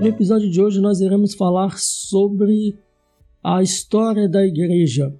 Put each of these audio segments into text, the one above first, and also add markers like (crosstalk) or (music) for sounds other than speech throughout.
No episódio de hoje nós iremos falar sobre a história da igreja.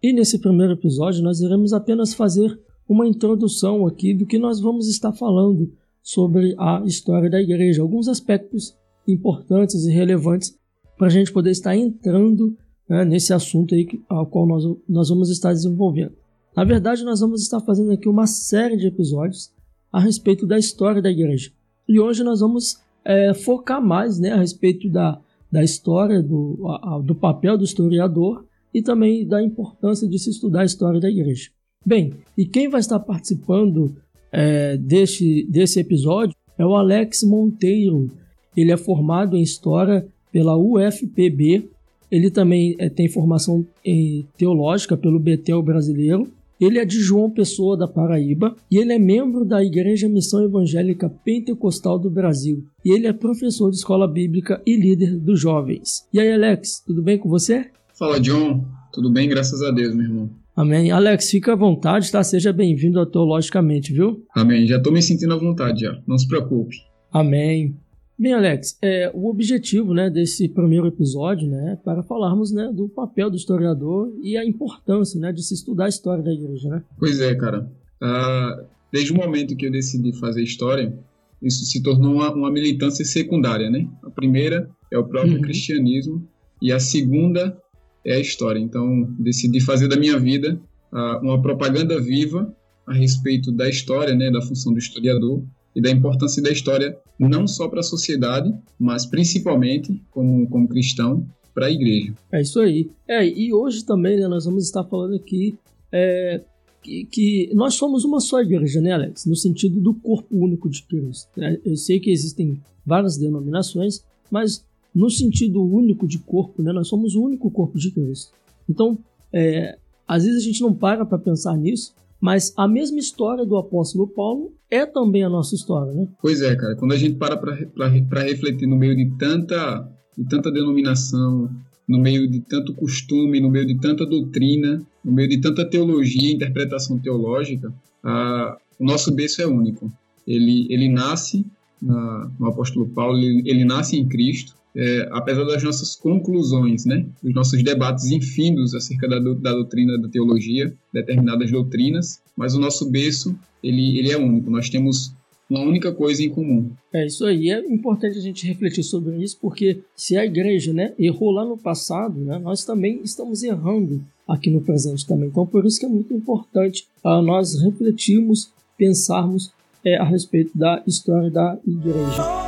E nesse primeiro episódio nós iremos apenas fazer uma introdução aqui do que nós vamos estar falando sobre a história da igreja, alguns aspectos importantes e relevantes para a gente poder estar entrando né, nesse assunto aí ao qual nós, nós vamos estar desenvolvendo. Na verdade, nós vamos estar fazendo aqui uma série de episódios a respeito da história da igreja. E hoje nós vamos é, focar mais né, a respeito da, da história, do, a, do papel do historiador e também da importância de se estudar a história da igreja. Bem, e quem vai estar participando é, deste, desse episódio é o Alex Monteiro. Ele é formado em História pela UFPB. Ele também é, tem formação em teológica pelo Betel Brasileiro ele é de João Pessoa da Paraíba e ele é membro da Igreja Missão Evangélica Pentecostal do Brasil. E ele é professor de escola bíblica e líder dos jovens. E aí, Alex, tudo bem com você? Fala, John. Tudo bem, graças a Deus, meu irmão. Amém. Alex, fica à vontade, tá? Seja bem-vindo ao Teologicamente, viu? Amém. Já tô me sentindo à vontade já. Não se preocupe. Amém. Bem, Alex, é, o objetivo né, desse primeiro episódio né, é para falarmos né, do papel do historiador e a importância né, de se estudar a história da igreja. Né? Pois é, cara. Uh, desde o momento que eu decidi fazer história, isso se tornou uma, uma militância secundária. Né? A primeira é o próprio uhum. cristianismo e a segunda é a história. Então, decidi fazer da minha vida uh, uma propaganda viva a respeito da história, né, da função do historiador e da importância da história não só para a sociedade, mas principalmente como, como cristão para a igreja. É isso aí. É, e hoje também né, nós vamos estar falando aqui é, que, que, nós somos uma só igreja, né, Alex? No sentido do corpo único de Cristo. É, eu sei que existem várias denominações, mas no sentido único de corpo, né, nós somos o único corpo de Cristo. Então, é, às vezes a gente não para para pensar nisso, mas a mesma história do apóstolo Paulo é também a nossa história, né? Pois é, cara. Quando a gente para para refletir no meio de tanta, de tanta denominação, no meio de tanto costume, no meio de tanta doutrina, no meio de tanta teologia, interpretação teológica, a, o nosso berço é único. Ele, ele nasce na, no apóstolo Paulo, ele, ele nasce em Cristo, é, apesar das nossas conclusões, né, dos nossos debates infindos acerca da, da doutrina da teologia, determinadas doutrinas, mas o nosso berço ele, ele é único. Nós temos uma única coisa em comum. É isso aí. É importante a gente refletir sobre isso, porque se a igreja né, errou lá no passado, né, nós também estamos errando aqui no presente também. Então, por isso que é muito importante uh, nós refletirmos, pensarmos é, a respeito da história da igreja.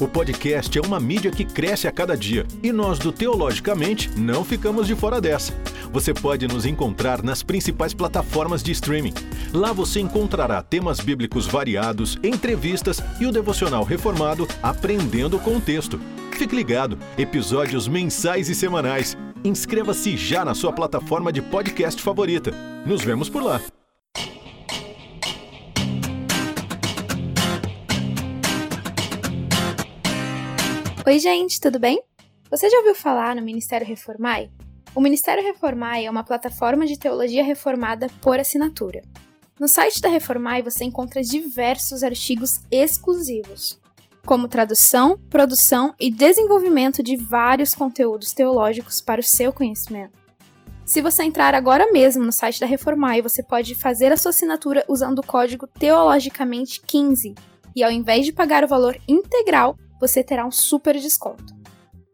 O podcast é uma mídia que cresce a cada dia e nós do Teologicamente não ficamos de fora dessa. Você pode nos encontrar nas principais plataformas de streaming. Lá você encontrará temas bíblicos variados, entrevistas e o devocional reformado Aprendendo com o Texto. Fique ligado, episódios mensais e semanais. Inscreva-se já na sua plataforma de podcast favorita. Nos vemos por lá. Oi, gente, tudo bem? Você já ouviu falar no Ministério Reformai? O Ministério Reformai é uma plataforma de teologia reformada por assinatura. No site da Reformai você encontra diversos artigos exclusivos, como tradução, produção e desenvolvimento de vários conteúdos teológicos para o seu conhecimento. Se você entrar agora mesmo no site da Reformai, você pode fazer a sua assinatura usando o código Teologicamente15 e ao invés de pagar o valor integral, você terá um super desconto.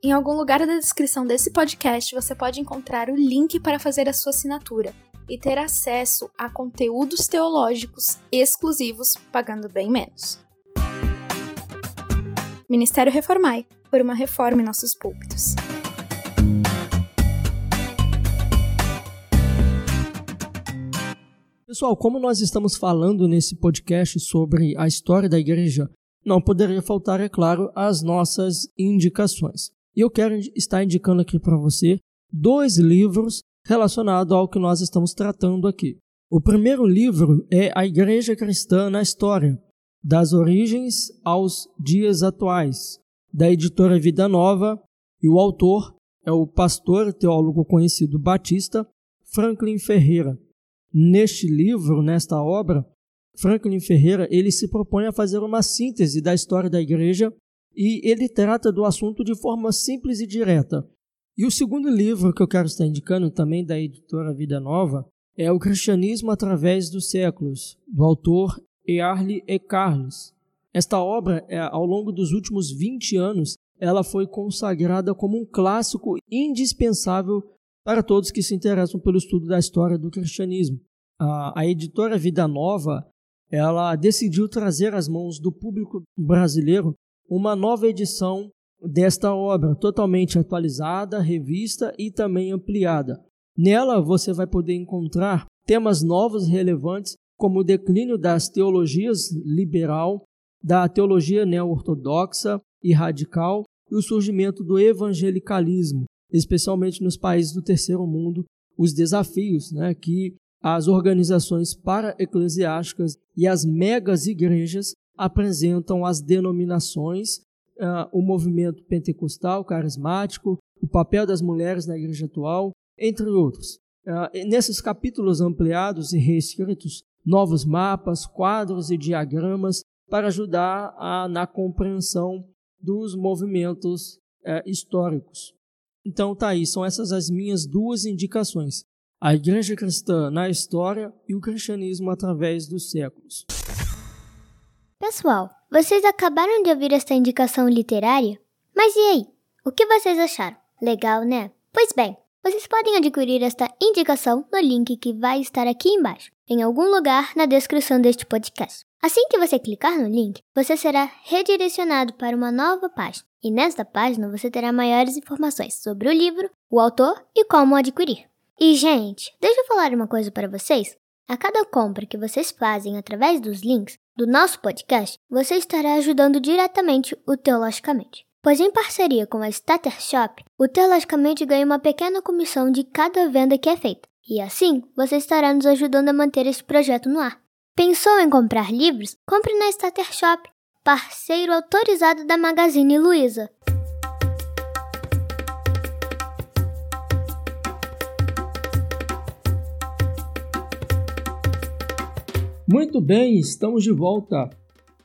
Em algum lugar da descrição desse podcast você pode encontrar o link para fazer a sua assinatura e ter acesso a conteúdos teológicos exclusivos pagando bem menos. Ministério Reformai por uma reforma em nossos púlpitos. Pessoal, como nós estamos falando nesse podcast sobre a história da igreja não poderia faltar, é claro, as nossas indicações. E eu quero estar indicando aqui para você dois livros relacionados ao que nós estamos tratando aqui. O primeiro livro é A Igreja Cristã na História, das origens aos dias atuais, da editora Vida Nova, e o autor é o pastor teólogo conhecido batista Franklin Ferreira. neste livro, nesta obra, Franklin Ferreira, ele se propõe a fazer uma síntese da história da igreja e ele trata do assunto de forma simples e direta. E o segundo livro que eu quero estar indicando, também da editora Vida Nova, é O Cristianismo através dos Séculos, do autor Early E. Carlos. Esta obra, é, ao longo dos últimos 20 anos, ela foi consagrada como um clássico indispensável para todos que se interessam pelo estudo da história do cristianismo. A editora Vida Nova ela decidiu trazer às mãos do público brasileiro uma nova edição desta obra, totalmente atualizada, revista e também ampliada. Nela você vai poder encontrar temas novos relevantes, como o declínio das teologias liberal, da teologia neo-ortodoxa e radical e o surgimento do evangelicalismo, especialmente nos países do terceiro mundo, os desafios né, que as organizações para-eclesiásticas e as megas igrejas apresentam as denominações, uh, o movimento pentecostal, carismático, o papel das mulheres na igreja atual, entre outros. Uh, nesses capítulos ampliados e reescritos, novos mapas, quadros e diagramas para ajudar a, na compreensão dos movimentos uh, históricos. Então tá aí, são essas as minhas duas indicações a Igreja Cristã na história e o cristianismo através dos séculos. Pessoal, vocês acabaram de ouvir esta indicação literária? Mas e aí? O que vocês acharam? Legal, né? Pois bem, vocês podem adquirir esta indicação no link que vai estar aqui embaixo, em algum lugar na descrição deste podcast. Assim que você clicar no link, você será redirecionado para uma nova página, e nesta página você terá maiores informações sobre o livro, o autor e como adquirir. E, gente, deixa eu falar uma coisa para vocês. A cada compra que vocês fazem através dos links do nosso podcast, você estará ajudando diretamente o Teologicamente. Pois em parceria com a Starter Shop, o Teologicamente ganha uma pequena comissão de cada venda que é feita. E assim, você estará nos ajudando a manter este projeto no ar. Pensou em comprar livros? Compre na Starter Shop, parceiro autorizado da Magazine Luiza. Muito bem, estamos de volta.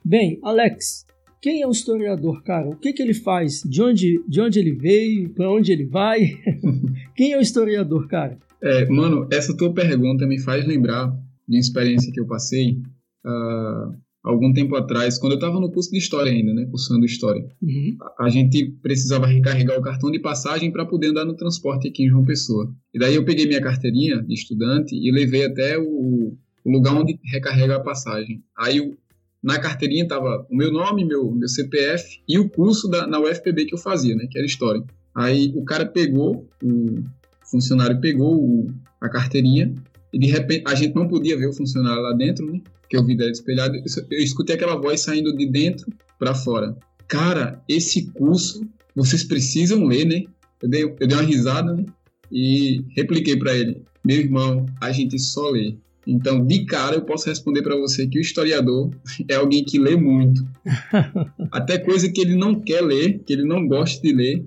Bem, Alex, quem é o historiador, cara? O que, que ele faz? De onde, de onde ele veio? Para onde ele vai? (laughs) quem é o historiador, cara? É, mano, essa tua pergunta me faz lembrar de uma experiência que eu passei uh, algum tempo atrás, quando eu estava no curso de História ainda, né? Cursando História. Uhum. A, a gente precisava recarregar o cartão de passagem para poder andar no transporte aqui em João Pessoa. E daí eu peguei minha carteirinha de estudante e levei até o o lugar onde recarrega a passagem. Aí na carteirinha tava o meu nome, meu, meu CPF e o curso da, na UFPB que eu fazia, né, que era História. Aí o cara pegou, o funcionário pegou o, a carteirinha e de repente a gente não podia ver o funcionário lá dentro, né, porque o vidro era espelhado. Eu, eu escutei aquela voz saindo de dentro para fora. Cara, esse curso vocês precisam ler, né? Eu dei, eu dei uma risada, né? E repliquei para ele: Meu irmão, a gente só lê. Então, de cara, eu posso responder para você que o historiador é alguém que lê muito. (laughs) Até coisa que ele não quer ler, que ele não gosta de ler,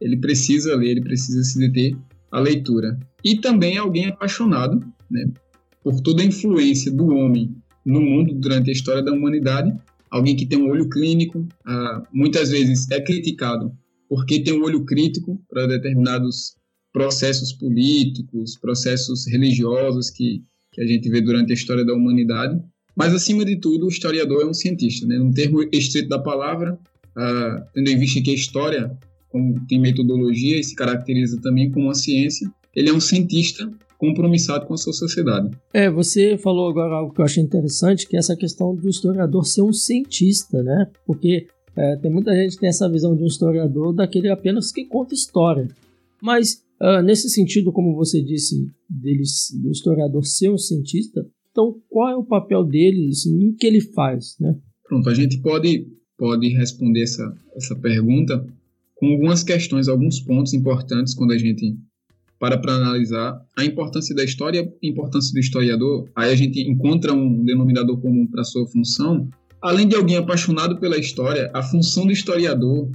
ele precisa ler, ele precisa se deter à leitura. E também é alguém apaixonado né, por toda a influência do homem no mundo durante a história da humanidade. Alguém que tem um olho clínico, ah, muitas vezes é criticado porque tem um olho crítico para determinados processos políticos, processos religiosos que que a gente vê durante a história da humanidade. Mas, acima de tudo, o historiador é um cientista, né? No termo estrito da palavra, uh, tendo em vista que a história como tem metodologia e se caracteriza também como uma ciência, ele é um cientista compromissado com a sua sociedade. É, você falou agora algo que eu achei interessante, que é essa questão do historiador ser um cientista, né? Porque é, tem muita gente que tem essa visão de um historiador daquele apenas que conta história. Mas Uh, nesse sentido, como você disse, deles, do historiador ser um cientista, então qual é o papel dele assim, e o que ele faz? Né? Pronto, a gente pode, pode responder essa, essa pergunta com algumas questões, alguns pontos importantes quando a gente para para analisar a importância da história, a importância do historiador. Aí a gente encontra um denominador comum para sua função. Além de alguém apaixonado pela história, a função do historiador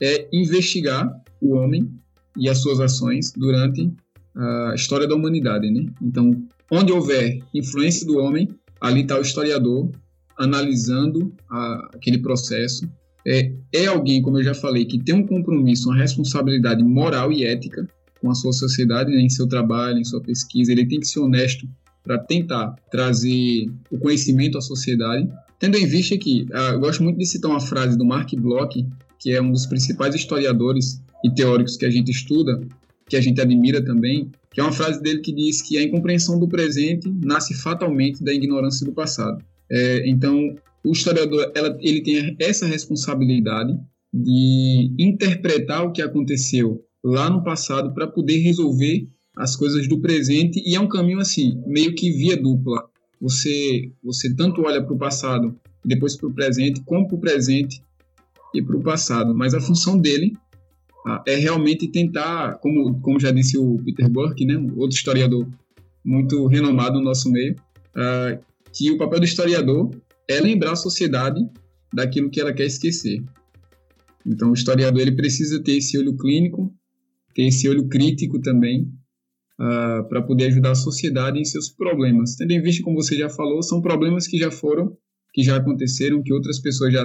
é investigar o homem e as suas ações durante a história da humanidade, né? Então, onde houver influência do homem, ali está o historiador analisando a, aquele processo. É, é alguém, como eu já falei, que tem um compromisso, uma responsabilidade moral e ética com a sua sociedade, né, em seu trabalho, em sua pesquisa. Ele tem que ser honesto para tentar trazer o conhecimento à sociedade. Tendo em vista que, uh, eu gosto muito de citar uma frase do Mark Bloch, que é um dos principais historiadores e teóricos que a gente estuda, que a gente admira também, que é uma frase dele que diz que a incompreensão do presente nasce fatalmente da ignorância do passado. É, então, o historiador ela, ele tem essa responsabilidade de interpretar o que aconteceu lá no passado para poder resolver as coisas do presente e é um caminho assim meio que via dupla você você tanto olha para o passado depois para o presente como para o presente e para o passado mas a função dele ah, é realmente tentar como como já disse o Peter Burke né outro historiador muito renomado no nosso meio ah, que o papel do historiador é lembrar a sociedade daquilo que ela quer esquecer então o historiador ele precisa ter esse olho clínico ter esse olho crítico também uh, para poder ajudar a sociedade em seus problemas. Tendo em vista, como você já falou, são problemas que já foram, que já aconteceram, que outras pessoas já,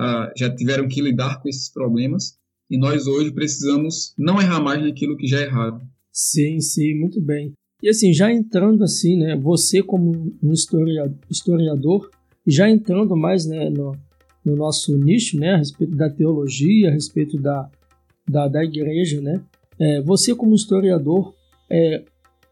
uh, já tiveram que lidar com esses problemas e nós hoje precisamos não errar mais naquilo que já erraram. Sim, sim, muito bem. E assim, já entrando assim, né, você como um historiador, já entrando mais né, no, no nosso nicho, né, a respeito da teologia, a respeito da, da, da igreja, né? É, você como historiador, é,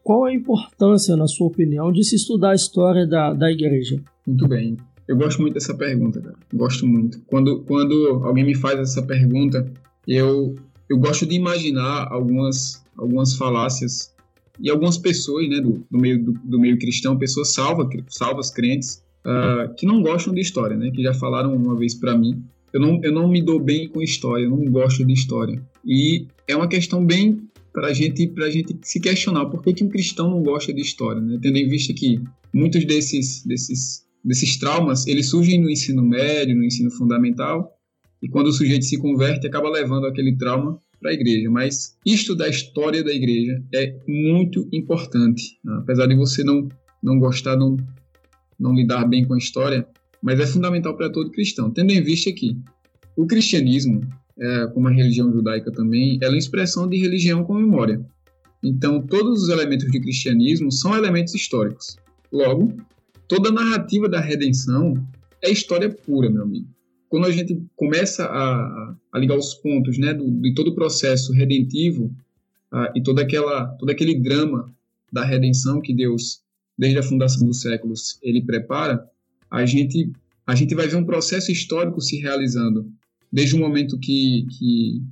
qual a importância, na sua opinião, de se estudar a história da, da igreja? Muito bem. Eu gosto muito dessa pergunta, cara. Gosto muito. Quando, quando alguém me faz essa pergunta, eu, eu gosto de imaginar algumas, algumas falácias e algumas pessoas né, do, do, meio, do, do meio cristão, pessoas salvas, salvas crentes, uh, que não gostam de história, né, que já falaram uma vez para mim eu não, eu não me dou bem com história, eu não gosto de história. E é uma questão bem para gente, a gente se questionar por que, que um cristão não gosta de história, né? tendo em vista que muitos desses, desses, desses traumas eles surgem no ensino médio, no ensino fundamental, e quando o sujeito se converte, acaba levando aquele trauma para a igreja. Mas isto da história da igreja é muito importante. Né? Apesar de você não, não gostar, não, não lidar bem com a história, mas é fundamental para todo cristão, tendo em vista que o cristianismo, é, como a religião judaica também, ela é uma expressão de religião com memória. Então, todos os elementos de cristianismo são elementos históricos. Logo, toda a narrativa da redenção é história pura, meu amigo. Quando a gente começa a, a ligar os pontos né, do, de todo o processo redentivo uh, e toda aquela, todo aquele drama da redenção que Deus, desde a fundação dos séculos, ele prepara, a gente, a gente vai ver um processo histórico se realizando, desde o momento que, que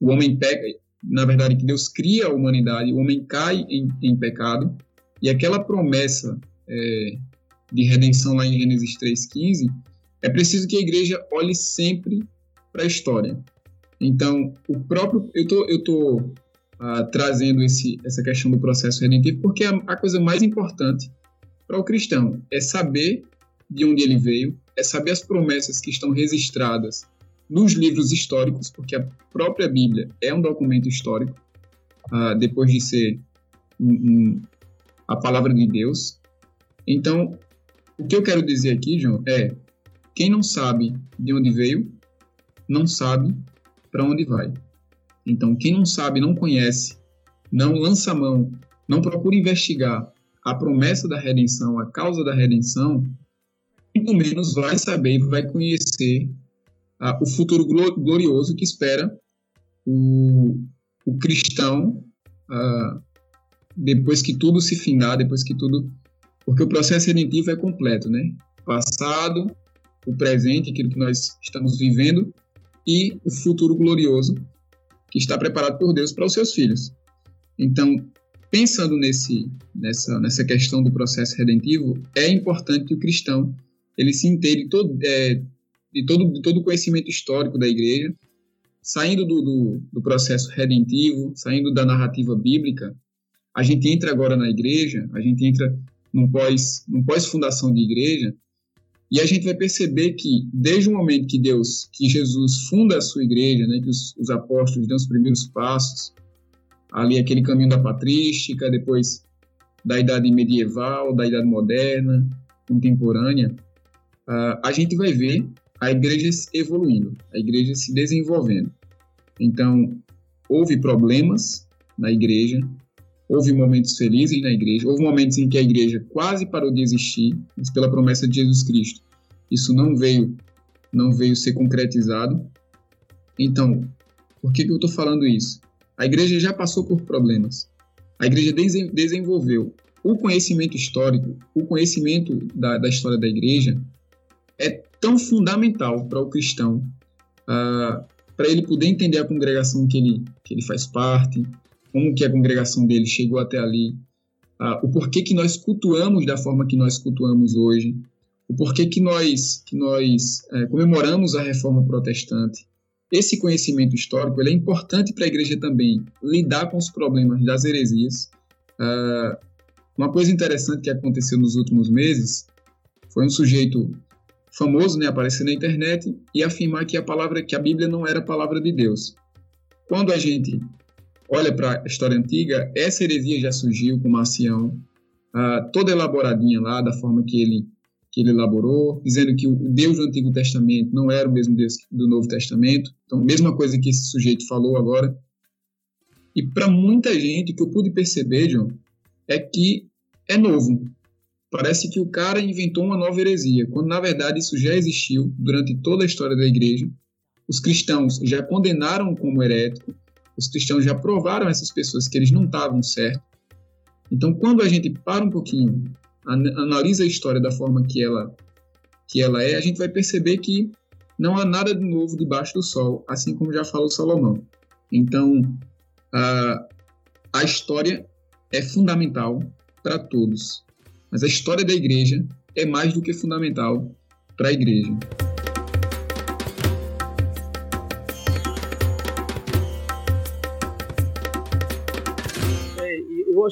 o homem pega, na verdade, que Deus cria a humanidade, o homem cai em, em pecado, e aquela promessa é, de redenção lá em Gênesis 3,15, é preciso que a igreja olhe sempre para a história. Então, o próprio. Eu tô, eu tô uh, trazendo esse, essa questão do processo redentivo porque a, a coisa mais importante para o cristão é saber de onde ele veio, é saber as promessas que estão registradas nos livros históricos, porque a própria Bíblia é um documento histórico, uh, depois de ser um, um, a palavra de Deus. Então, o que eu quero dizer aqui, João, é quem não sabe de onde veio, não sabe para onde vai. Então, quem não sabe, não conhece, não lança a mão, não procura investigar a promessa da redenção, a causa da redenção, muito menos vai saber, vai conhecer o futuro glorioso que espera o, o cristão depois que tudo se findar, depois que tudo. Porque o processo redentivo é completo, né? Passado, o presente, aquilo que nós estamos vivendo, e o futuro glorioso que está preparado por Deus para os seus filhos. Então, pensando nesse, nessa, nessa questão do processo redentivo, é importante que o cristão ele se inteire todo, é, de, todo, de todo o conhecimento histórico da igreja, saindo do, do, do, processo redentivo, saindo da narrativa bíblica, a gente entra agora na igreja, a gente entra num pós, num pós-fundação de igreja, e a gente vai perceber que desde o momento que Deus, que Jesus funda a sua igreja, né, que os, os apóstolos dão os primeiros passos, ali aquele caminho da patrística, depois da idade medieval, da idade moderna, contemporânea, uh, a gente vai ver a igreja evoluindo, a igreja se desenvolvendo. Então, houve problemas na igreja, houve momentos felizes na igreja, houve momentos em que a igreja quase parou de existir, mas pela promessa de Jesus Cristo, isso não veio, não veio ser concretizado. Então, por que, que eu estou falando isso? A igreja já passou por problemas. A igreja desenvolveu o conhecimento histórico, o conhecimento da, da história da igreja é tão fundamental para o cristão, uh, para ele poder entender a congregação que ele, que ele faz parte, como que a congregação dele chegou até ali, uh, o porquê que nós cultuamos da forma que nós cultuamos hoje, o porquê que nós, que nós uh, comemoramos a reforma protestante. Esse conhecimento histórico é importante para a igreja também lidar com os problemas das heresias. Uh, uma coisa interessante que aconteceu nos últimos meses foi um sujeito famoso, né, aparecer na internet e afirmar que a palavra, que a Bíblia não era a palavra de Deus. Quando a gente olha para a história antiga, essa heresia já surgiu com Marcião, uh, toda elaboradinha lá, da forma que ele, que ele elaborou, dizendo que o Deus do Antigo Testamento não era o mesmo Deus do Novo Testamento. Então, mesma coisa que esse sujeito falou agora. E para muita gente, o que eu pude perceber, John, é que é novo. Parece que o cara inventou uma nova heresia, quando na verdade isso já existiu durante toda a história da igreja. Os cristãos já condenaram como herético, os cristãos já provaram essas pessoas que eles não estavam certos. Então, quando a gente para um pouquinho, analisa a história da forma que ela, que ela é, a gente vai perceber que não há nada de novo debaixo do sol, assim como já falou Salomão. Então, a, a história é fundamental para todos. Mas a história da igreja é mais do que fundamental para a igreja.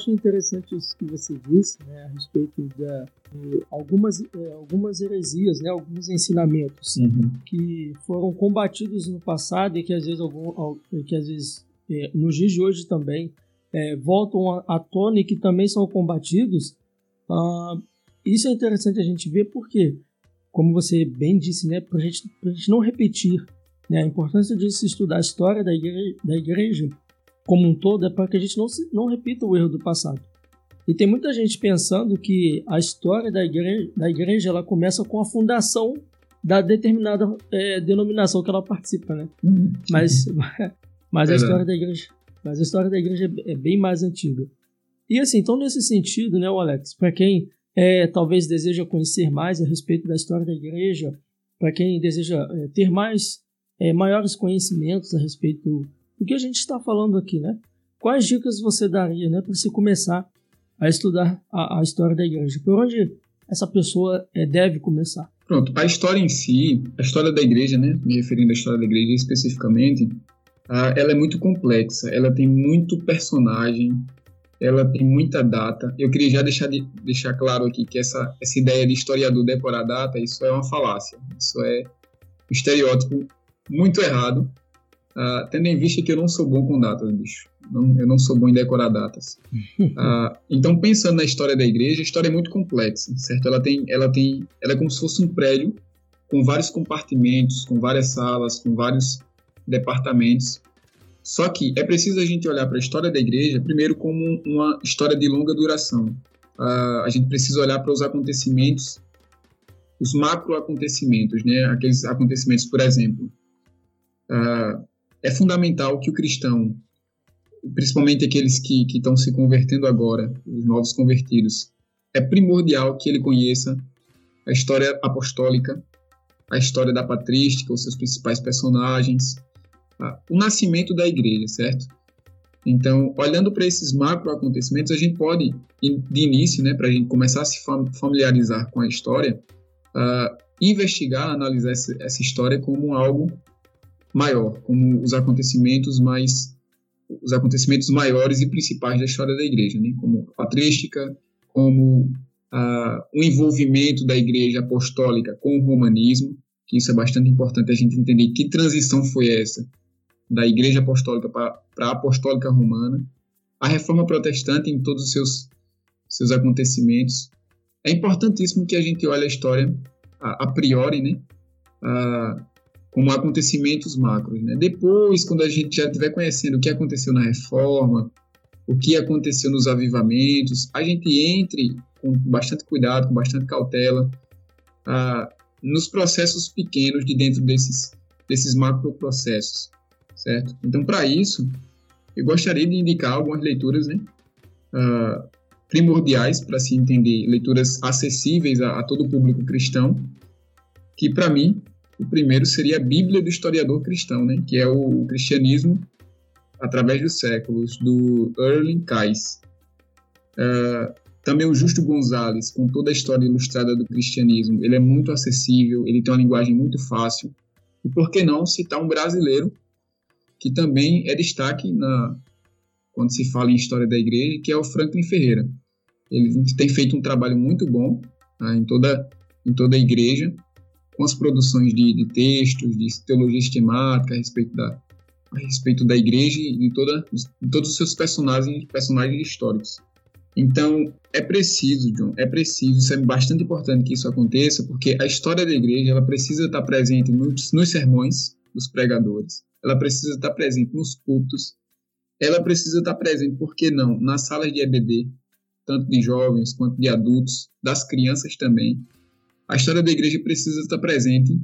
Acho interessante isso que você disse né, a respeito de, de algumas, é, algumas heresias, né, alguns ensinamentos uhum. que foram combatidos no passado e que às vezes, algum, que às vezes é, nos dias de hoje também é, voltam à tona e que também são combatidos Uh, isso é interessante a gente ver porque, como você bem disse, né, para gente, a gente não repetir, né, a importância de se estudar a história da igreja, da igreja como um todo é para que a gente não, se, não repita o erro do passado. E tem muita gente pensando que a história da igreja, da igreja ela começa com a fundação da determinada é, denominação que ela participa, né? Uhum. Mas, (laughs) mas a história da igreja, mas a história da igreja é bem mais antiga. E assim, então nesse sentido, né, Alex, para quem é, talvez deseja conhecer mais a respeito da história da igreja, para quem deseja é, ter mais é, maiores conhecimentos a respeito do que a gente está falando aqui, né? Quais dicas você daria, né, para se começar a estudar a, a, história da igreja? Por onde essa pessoa é, deve começar? Pronto, a história em si, a história da igreja, né, me referindo à história da igreja especificamente, ela é muito complexa, ela tem muito personagem, ela tem muita data. Eu queria já deixar, de, deixar claro aqui que essa, essa ideia de historiador decorar data, isso é uma falácia. Isso é um estereótipo muito errado, uh, tendo em vista que eu não sou bom com datas, bicho. Não, eu não sou bom em decorar datas. Uh, (laughs) então, pensando na história da igreja, a história é muito complexa, certo? Ela tem, ela tem, ela é como se fosse um prédio com vários compartimentos, com várias salas, com vários departamentos. Só que é preciso a gente olhar para a história da igreja primeiro como uma história de longa duração. Uh, a gente precisa olhar para os acontecimentos, os macro acontecimentos, né? Aqueles acontecimentos, por exemplo, uh, é fundamental que o cristão, principalmente aqueles que estão se convertendo agora, os novos convertidos, é primordial que ele conheça a história apostólica, a história da patrística, os seus principais personagens, o nascimento da igreja, certo? Então, olhando para esses macro acontecimentos, a gente pode, de início, né, para a gente começar a se familiarizar com a história, uh, investigar, analisar essa, essa, história como algo maior, como os acontecimentos mais, os acontecimentos maiores e principais da história da igreja, né, como a patrística, como uh, o envolvimento da igreja apostólica com o romanismo, que isso é bastante importante a gente entender que transição foi essa da Igreja Apostólica para a Apostólica Romana, a Reforma Protestante em todos os seus seus acontecimentos. É importantíssimo que a gente olhe a história a, a priori, né? A, como acontecimentos macros. Né? Depois, quando a gente já estiver conhecendo o que aconteceu na reforma, o que aconteceu nos avivamentos, a gente entre com bastante cuidado, com bastante cautela, ah, nos processos pequenos de dentro desses, desses macroprocessos, certo? Então, para isso, eu gostaria de indicar algumas leituras né, ah, primordiais para se entender, leituras acessíveis a, a todo o público cristão, que para mim o primeiro seria a Bíblia do historiador cristão, né, que é o cristianismo através dos séculos, do Erling Kais. Uh, também o Justo Gonzalez, com toda a história ilustrada do cristianismo, ele é muito acessível, ele tem uma linguagem muito fácil. E por que não citar um brasileiro que também é destaque na quando se fala em história da igreja, que é o Franklin Ferreira. Ele tem feito um trabalho muito bom tá, em toda em toda a igreja com as produções de, de textos, de teologia sistemática a respeito da, a respeito da igreja e de, toda, de todos os seus personagens, personagens históricos. Então, é preciso, John, é preciso, isso é bastante importante que isso aconteça, porque a história da igreja ela precisa estar presente nos, nos sermões dos pregadores, ela precisa estar presente nos cultos, ela precisa estar presente, por que não, nas salas de EBD, tanto de jovens quanto de adultos, das crianças também, a história da igreja precisa estar presente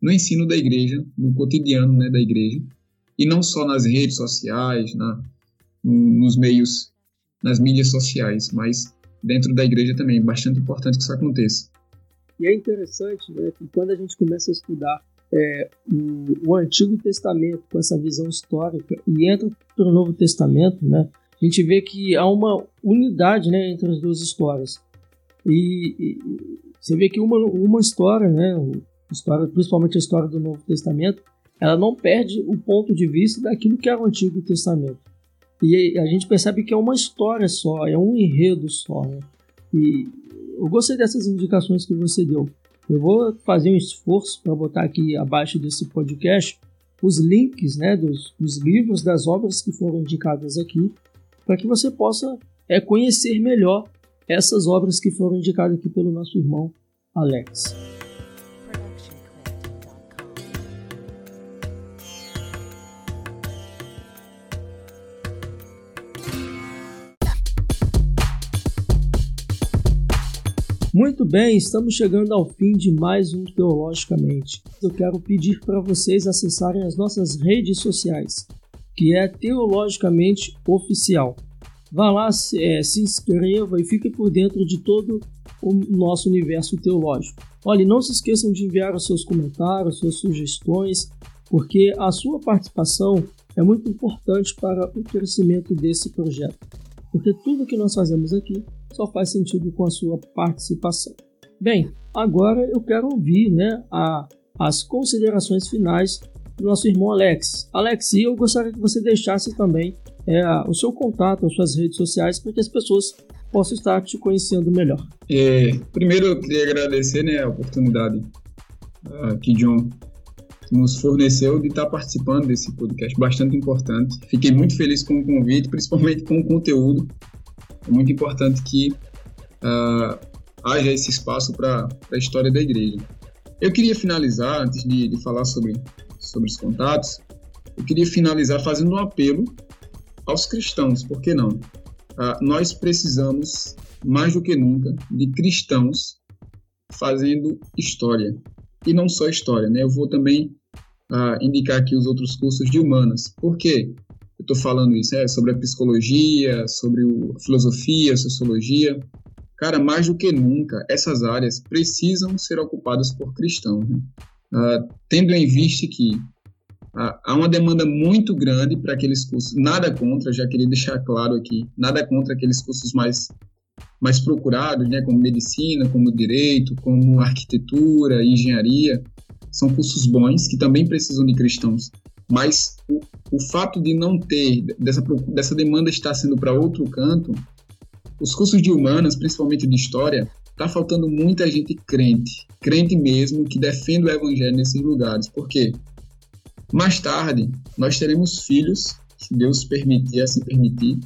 no ensino da igreja, no cotidiano né, da igreja, e não só nas redes sociais, na, nos meios, nas mídias sociais, mas dentro da igreja também. Bastante importante que isso aconteça. E é interessante né, que quando a gente começa a estudar é, o, o, Antigo Testamento com essa visão histórica e entra para o Novo Testamento, né, a gente vê que há uma unidade né, entre as duas histórias. E, e você vê que uma, uma história, né, história, principalmente a história do Novo Testamento, ela não perde o ponto de vista daquilo que era o Antigo Testamento. E a gente percebe que é uma história só, é um enredo só. Né? E eu gostei dessas indicações que você deu. Eu vou fazer um esforço para botar aqui abaixo desse podcast os links né, dos, dos livros, das obras que foram indicadas aqui, para que você possa é, conhecer melhor essas obras que foram indicadas aqui pelo nosso irmão Alex. Muito bem, estamos chegando ao fim de mais um Teologicamente. Eu quero pedir para vocês acessarem as nossas redes sociais, que é Teologicamente Oficial. Vá lá, se, é, se inscreva e fique por dentro de todo o nosso universo teológico. Olha, não se esqueçam de enviar os seus comentários, suas sugestões, porque a sua participação é muito importante para o crescimento desse projeto. Porque tudo que nós fazemos aqui só faz sentido com a sua participação. Bem, agora eu quero ouvir né, a, as considerações finais do nosso irmão Alex. Alex, eu gostaria que você deixasse também é, o seu contato, as suas redes sociais, para que as pessoas possam estar te conhecendo melhor. É, primeiro, eu queria agradecer né, a oportunidade uh, que John nos forneceu de estar participando desse podcast bastante importante. Fiquei muito feliz com o convite, principalmente com o conteúdo. É muito importante que uh, haja esse espaço para a história da igreja. Eu queria finalizar, antes de, de falar sobre, sobre os contatos, eu queria finalizar fazendo um apelo aos cristãos, por que não? Uh, nós precisamos, mais do que nunca, de cristãos fazendo história. E não só história, né? Eu vou também uh, indicar aqui os outros cursos de humanas. Por quê? Eu estou falando isso, é sobre a psicologia, sobre a filosofia, a sociologia. Cara, mais do que nunca, essas áreas precisam ser ocupadas por cristãos. Né? Uh, tendo em vista que há uma demanda muito grande para aqueles cursos. Nada contra, já queria deixar claro aqui, nada contra aqueles cursos mais mais procurados, né, como medicina, como direito, como arquitetura, engenharia, são cursos bons que também precisam de cristãos. Mas o, o fato de não ter dessa dessa demanda estar sendo para outro canto, os cursos de humanas, principalmente de história, tá faltando muita gente crente, crente mesmo que defende o evangelho nesses lugares. Por quê? Mais tarde, nós teremos filhos, se Deus permitir, assim permitir,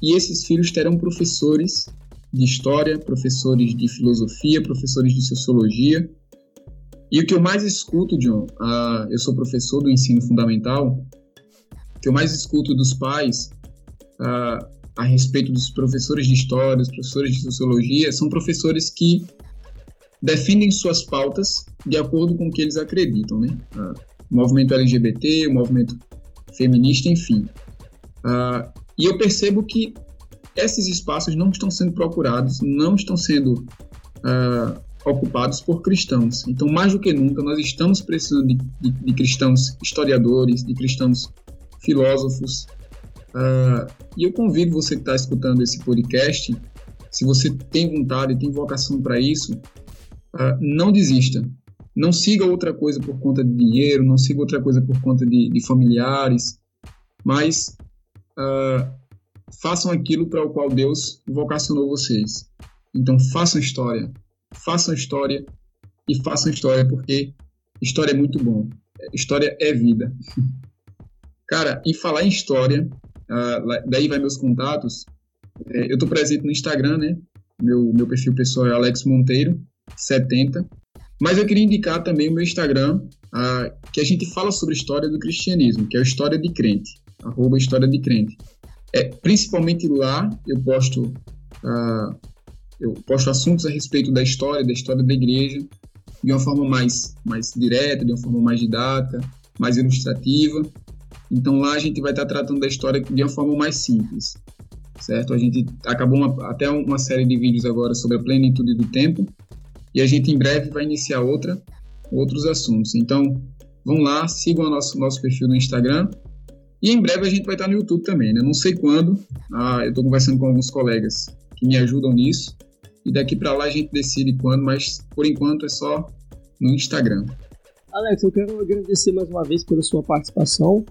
e esses filhos terão professores de história, professores de filosofia, professores de sociologia. E o que eu mais escuto, John, uh, eu sou professor do ensino fundamental, o que eu mais escuto dos pais uh, a respeito dos professores de história, dos professores de sociologia, são professores que defendem suas pautas de acordo com o que eles acreditam, né? Uh, o movimento LGBT, o movimento feminista, enfim. Uh, e eu percebo que esses espaços não estão sendo procurados, não estão sendo uh, ocupados por cristãos. Então, mais do que nunca, nós estamos precisando de, de, de cristãos historiadores, de cristãos filósofos. Uh, e eu convido você que está escutando esse podcast, se você tem vontade, tem vocação para isso, uh, não desista. Não siga outra coisa por conta de dinheiro, não siga outra coisa por conta de, de familiares, mas uh, façam aquilo para o qual Deus vocacionou vocês. Então façam história, façam história e façam história porque história é muito bom. História é vida. (laughs) Cara, em falar em história, uh, daí vai meus contatos. É, eu estou presente no Instagram, né? Meu, meu perfil pessoal é Alex Monteiro 70. Mas eu queria indicar também o meu Instagram, que a gente fala sobre história do cristianismo, que é o História de Crente, arroba História de Crente. É, principalmente lá eu posto, eu posto assuntos a respeito da história, da história da igreja, de uma forma mais, mais direta, de uma forma mais didática, mais ilustrativa. Então lá a gente vai estar tratando da história de uma forma mais simples, certo? A gente acabou uma, até uma série de vídeos agora sobre a plenitude do tempo e a gente em breve vai iniciar outra, outros assuntos. Então vão lá, sigam o nosso, nosso perfil no Instagram e em breve a gente vai estar no YouTube também, né? Não sei quando, ah, eu estou conversando com alguns colegas que me ajudam nisso. E daqui para lá a gente decide quando, mas por enquanto é só no Instagram. Alex, eu quero agradecer mais uma vez pela sua participação.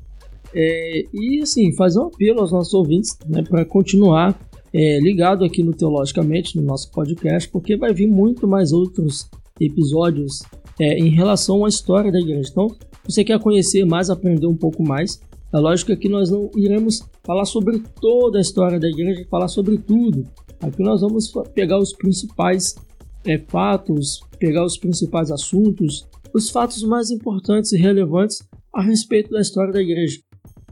É, e assim, fazer um apelo aos nossos ouvintes né, para continuar é, ligado aqui no Teologicamente, no nosso podcast, porque vai vir muito mais outros episódios é, em relação à história da igreja. Então, você quer conhecer mais, aprender um pouco mais, é lógico que nós não iremos falar sobre toda a história da igreja, falar sobre tudo. Aqui nós vamos pegar os principais é, fatos, pegar os principais assuntos, os fatos mais importantes e relevantes a respeito da história da igreja.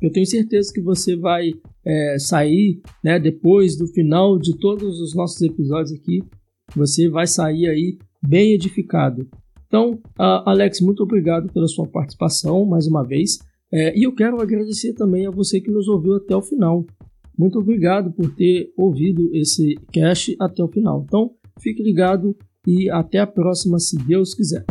Eu tenho certeza que você vai é, sair, né, depois do final de todos os nossos episódios aqui, você vai sair aí bem edificado. Então, uh, Alex, muito obrigado pela sua participação mais uma vez. É, e eu quero agradecer também a você que nos ouviu até o final. Muito obrigado por ter ouvido esse cast até o final. Então, fique ligado e até a próxima, se Deus quiser.